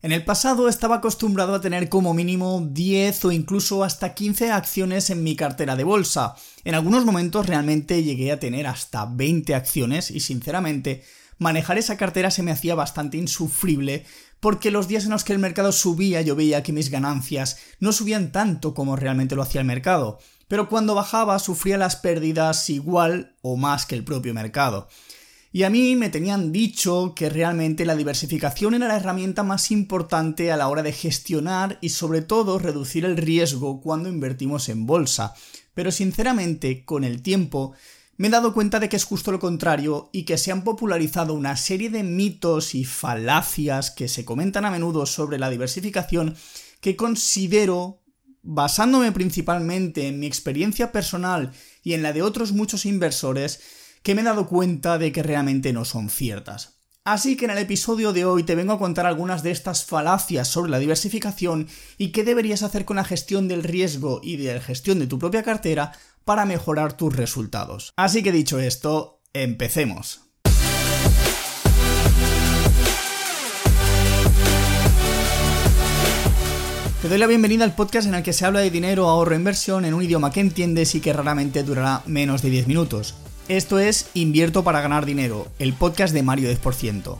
En el pasado estaba acostumbrado a tener como mínimo 10 o incluso hasta 15 acciones en mi cartera de bolsa. En algunos momentos realmente llegué a tener hasta 20 acciones y sinceramente manejar esa cartera se me hacía bastante insufrible porque los días en los que el mercado subía yo veía que mis ganancias no subían tanto como realmente lo hacía el mercado, pero cuando bajaba sufría las pérdidas igual o más que el propio mercado. Y a mí me tenían dicho que realmente la diversificación era la herramienta más importante a la hora de gestionar y sobre todo reducir el riesgo cuando invertimos en bolsa. Pero sinceramente, con el tiempo, me he dado cuenta de que es justo lo contrario y que se han popularizado una serie de mitos y falacias que se comentan a menudo sobre la diversificación que considero, basándome principalmente en mi experiencia personal y en la de otros muchos inversores, que me he dado cuenta de que realmente no son ciertas. Así que en el episodio de hoy te vengo a contar algunas de estas falacias sobre la diversificación y qué deberías hacer con la gestión del riesgo y de la gestión de tu propia cartera para mejorar tus resultados. Así que dicho esto, empecemos. Te doy la bienvenida al podcast en el que se habla de dinero, ahorro e inversión en un idioma que entiendes y que raramente durará menos de 10 minutos. Esto es Invierto para ganar dinero, el podcast de Mario 10%.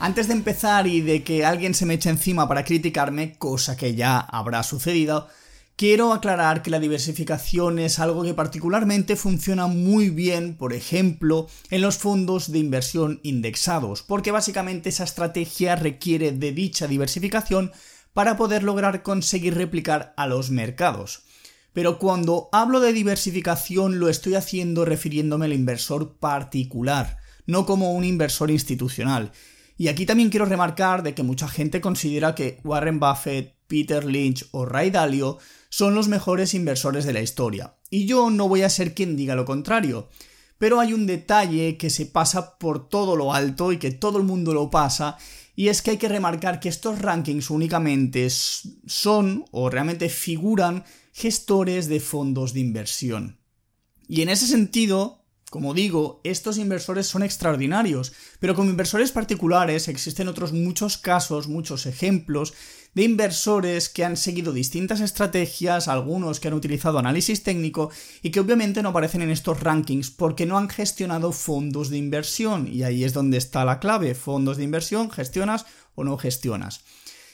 Antes de empezar y de que alguien se me eche encima para criticarme, cosa que ya habrá sucedido, quiero aclarar que la diversificación es algo que particularmente funciona muy bien, por ejemplo, en los fondos de inversión indexados, porque básicamente esa estrategia requiere de dicha diversificación para poder lograr conseguir replicar a los mercados. Pero cuando hablo de diversificación lo estoy haciendo refiriéndome al inversor particular, no como un inversor institucional. Y aquí también quiero remarcar de que mucha gente considera que Warren Buffett, Peter Lynch o Ray Dalio son los mejores inversores de la historia. Y yo no voy a ser quien diga lo contrario. Pero hay un detalle que se pasa por todo lo alto y que todo el mundo lo pasa, y es que hay que remarcar que estos rankings únicamente son o realmente figuran gestores de fondos de inversión. Y en ese sentido, como digo, estos inversores son extraordinarios, pero como inversores particulares existen otros muchos casos, muchos ejemplos de inversores que han seguido distintas estrategias, algunos que han utilizado análisis técnico y que obviamente no aparecen en estos rankings porque no han gestionado fondos de inversión y ahí es donde está la clave, fondos de inversión, gestionas o no gestionas.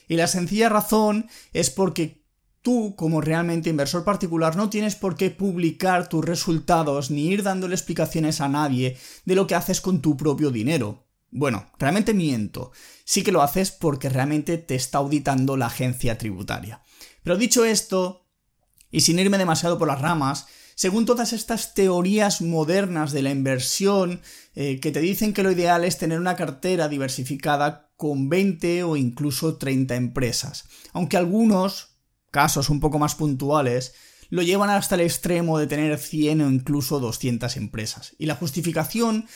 Y la sencilla razón es porque tú, como realmente inversor particular, no tienes por qué publicar tus resultados ni ir dándole explicaciones a nadie de lo que haces con tu propio dinero. Bueno, realmente miento. Sí que lo haces porque realmente te está auditando la agencia tributaria. Pero dicho esto, y sin irme demasiado por las ramas, según todas estas teorías modernas de la inversión, eh, que te dicen que lo ideal es tener una cartera diversificada con 20 o incluso 30 empresas. Aunque algunos, casos un poco más puntuales, lo llevan hasta el extremo de tener 100 o incluso 200 empresas. Y la justificación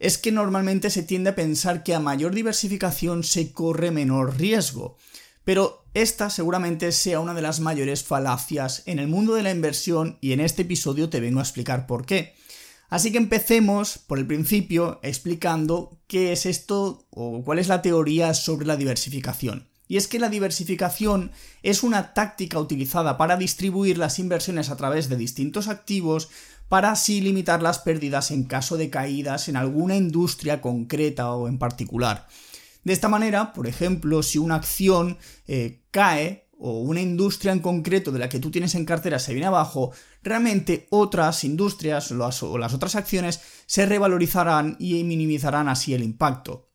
es que normalmente se tiende a pensar que a mayor diversificación se corre menor riesgo. Pero esta seguramente sea una de las mayores falacias en el mundo de la inversión y en este episodio te vengo a explicar por qué. Así que empecemos por el principio explicando qué es esto o cuál es la teoría sobre la diversificación. Y es que la diversificación es una táctica utilizada para distribuir las inversiones a través de distintos activos para así limitar las pérdidas en caso de caídas en alguna industria concreta o en particular. De esta manera, por ejemplo, si una acción eh, cae o una industria en concreto de la que tú tienes en cartera se viene abajo, realmente otras industrias o las otras acciones se revalorizarán y minimizarán así el impacto.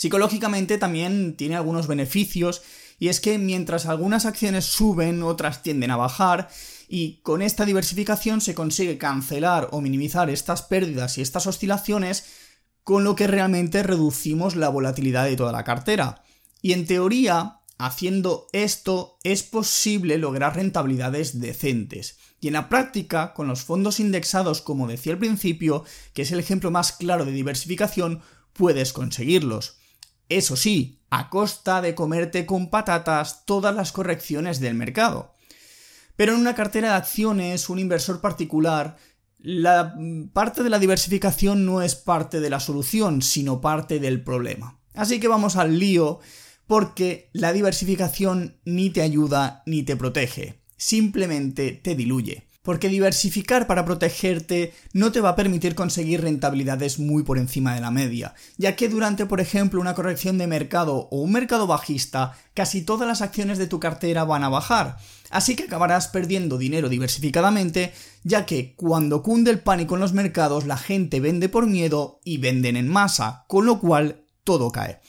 Psicológicamente también tiene algunos beneficios y es que mientras algunas acciones suben, otras tienden a bajar y con esta diversificación se consigue cancelar o minimizar estas pérdidas y estas oscilaciones con lo que realmente reducimos la volatilidad de toda la cartera. Y en teoría, haciendo esto es posible lograr rentabilidades decentes. Y en la práctica, con los fondos indexados, como decía al principio, que es el ejemplo más claro de diversificación, puedes conseguirlos. Eso sí, a costa de comerte con patatas todas las correcciones del mercado. Pero en una cartera de acciones, un inversor particular La parte de la diversificación no es parte de la solución, sino parte del problema. Así que vamos al lío, porque la diversificación ni te ayuda ni te protege, simplemente te diluye porque diversificar para protegerte no te va a permitir conseguir rentabilidades muy por encima de la media, ya que durante, por ejemplo, una corrección de mercado o un mercado bajista, casi todas las acciones de tu cartera van a bajar, así que acabarás perdiendo dinero diversificadamente, ya que cuando cunde el pánico en los mercados la gente vende por miedo y venden en masa, con lo cual todo cae.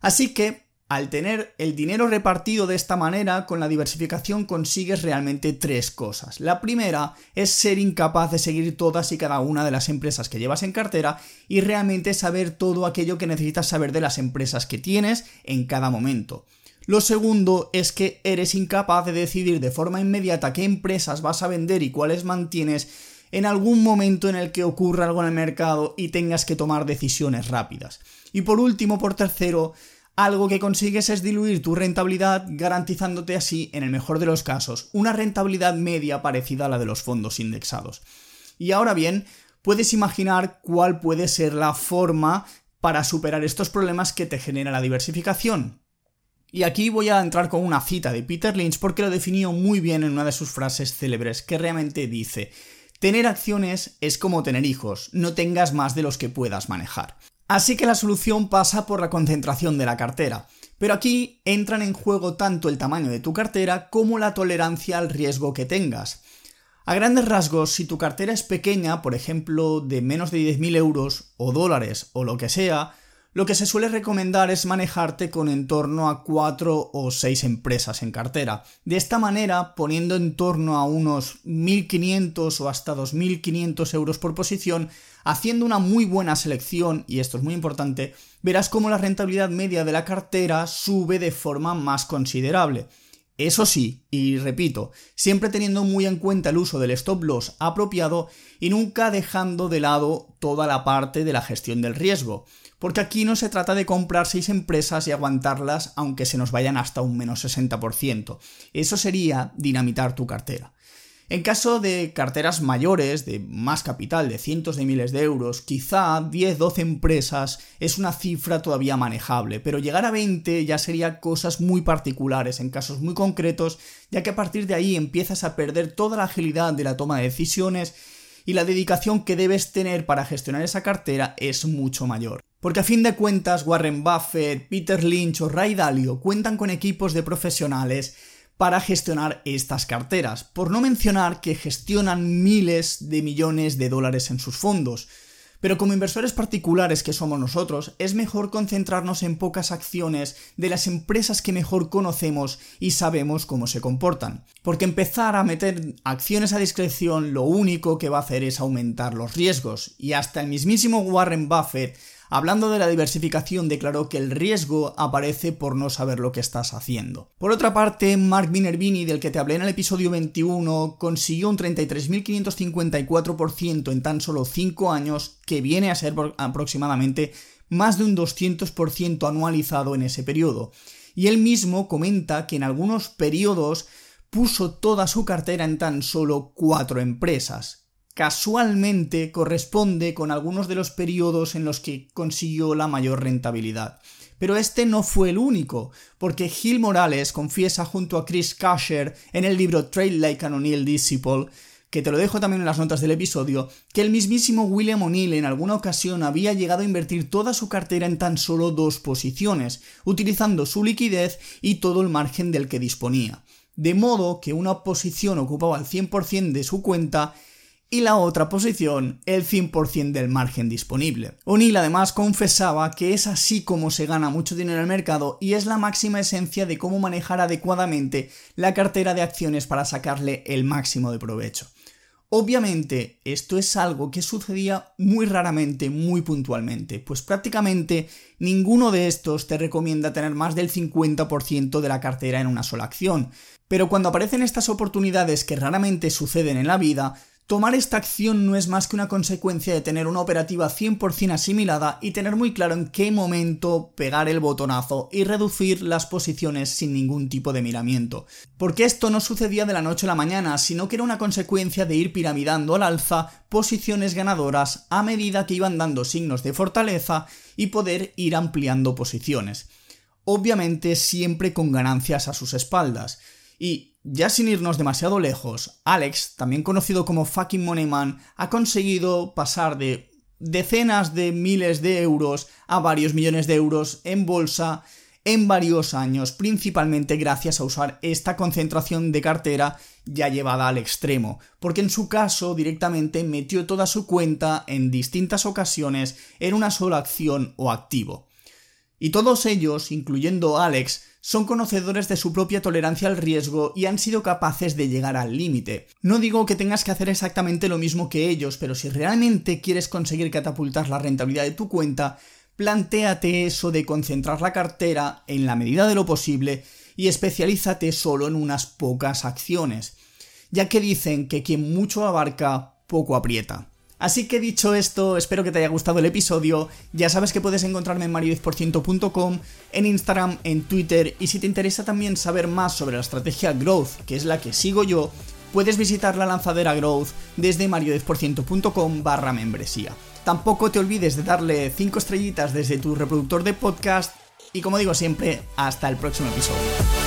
Así que al tener el dinero repartido de esta manera, con la diversificación consigues realmente tres cosas. La primera es ser incapaz de seguir todas y cada una de las empresas que llevas en cartera y realmente saber todo aquello que necesitas saber de las empresas que tienes en cada momento. Lo segundo es que eres incapaz de decidir de forma inmediata qué empresas vas a vender y cuáles mantienes en algún momento en el que ocurra algo en el mercado y tengas que tomar decisiones rápidas. Y por último, por tercero, algo que consigues es diluir tu rentabilidad garantizándote así, en el mejor de los casos, una rentabilidad media parecida a la de los fondos indexados. Y ahora bien, puedes imaginar cuál puede ser la forma para superar estos problemas que te genera la diversificación. Y aquí voy a entrar con una cita de Peter Lynch porque lo definió muy bien en una de sus frases célebres que realmente dice, tener acciones es como tener hijos, no tengas más de los que puedas manejar. Así que la solución pasa por la concentración de la cartera. Pero aquí entran en juego tanto el tamaño de tu cartera como la tolerancia al riesgo que tengas. A grandes rasgos, si tu cartera es pequeña, por ejemplo, de menos de 10.000 euros o dólares o lo que sea, lo que se suele recomendar es manejarte con en torno a 4 o 6 empresas en cartera. De esta manera, poniendo en torno a unos 1.500 o hasta 2.500 euros por posición, haciendo una muy buena selección, y esto es muy importante, verás cómo la rentabilidad media de la cartera sube de forma más considerable. Eso sí, y repito, siempre teniendo muy en cuenta el uso del stop loss apropiado y nunca dejando de lado toda la parte de la gestión del riesgo porque aquí no se trata de comprar seis empresas y aguantarlas aunque se nos vayan hasta un menos 60%. Eso sería dinamitar tu cartera. En caso de carteras mayores, de más capital, de cientos de miles de euros, quizá 10-12 empresas es una cifra todavía manejable, pero llegar a 20 ya sería cosas muy particulares, en casos muy concretos, ya que a partir de ahí empiezas a perder toda la agilidad de la toma de decisiones y la dedicación que debes tener para gestionar esa cartera es mucho mayor. Porque a fin de cuentas Warren Buffett, Peter Lynch o Ray Dalio cuentan con equipos de profesionales para gestionar estas carteras, por no mencionar que gestionan miles de millones de dólares en sus fondos. Pero como inversores particulares que somos nosotros, es mejor concentrarnos en pocas acciones de las empresas que mejor conocemos y sabemos cómo se comportan. Porque empezar a meter acciones a discreción lo único que va a hacer es aumentar los riesgos. Y hasta el mismísimo Warren Buffett Hablando de la diversificación, declaró que el riesgo aparece por no saber lo que estás haciendo. Por otra parte, Mark Minervini, del que te hablé en el episodio 21, consiguió un 33.554% en tan solo 5 años, que viene a ser aproximadamente más de un 200% anualizado en ese periodo. Y él mismo comenta que en algunos periodos puso toda su cartera en tan solo 4 empresas, casualmente corresponde con algunos de los periodos en los que consiguió la mayor rentabilidad. Pero este no fue el único, porque Gil Morales confiesa junto a Chris Casher en el libro Trade Like an O'Neill Disciple, que te lo dejo también en las notas del episodio, que el mismísimo William O'Neill en alguna ocasión había llegado a invertir toda su cartera en tan solo dos posiciones, utilizando su liquidez y todo el margen del que disponía. De modo que una posición ocupaba el 100% de su cuenta y la otra posición el 100% del margen disponible. O'Neill además confesaba que es así como se gana mucho dinero en el mercado y es la máxima esencia de cómo manejar adecuadamente la cartera de acciones para sacarle el máximo de provecho. Obviamente, esto es algo que sucedía muy raramente, muy puntualmente, pues prácticamente ninguno de estos te recomienda tener más del 50% de la cartera en una sola acción. Pero cuando aparecen estas oportunidades que raramente suceden en la vida, Tomar esta acción no es más que una consecuencia de tener una operativa 100% asimilada y tener muy claro en qué momento pegar el botonazo y reducir las posiciones sin ningún tipo de miramiento. Porque esto no sucedía de la noche a la mañana, sino que era una consecuencia de ir piramidando al alza posiciones ganadoras a medida que iban dando signos de fortaleza y poder ir ampliando posiciones. Obviamente siempre con ganancias a sus espaldas. Y ya sin irnos demasiado lejos, Alex, también conocido como Fucking Moneyman, ha conseguido pasar de decenas de miles de euros a varios millones de euros en bolsa en varios años, principalmente gracias a usar esta concentración de cartera ya llevada al extremo, porque en su caso directamente metió toda su cuenta en distintas ocasiones en una sola acción o activo. Y todos ellos, incluyendo Alex, son conocedores de su propia tolerancia al riesgo y han sido capaces de llegar al límite. No digo que tengas que hacer exactamente lo mismo que ellos, pero si realmente quieres conseguir catapultar la rentabilidad de tu cuenta, plantéate eso de concentrar la cartera en la medida de lo posible y especialízate solo en unas pocas acciones, ya que dicen que quien mucho abarca, poco aprieta. Así que dicho esto, espero que te haya gustado el episodio. Ya sabes que puedes encontrarme en mario10%.com, en Instagram, en Twitter y si te interesa también saber más sobre la estrategia Growth, que es la que sigo yo, puedes visitar la lanzadera Growth desde mario10%.com barra membresía. Tampoco te olvides de darle 5 estrellitas desde tu reproductor de podcast y como digo siempre, hasta el próximo episodio.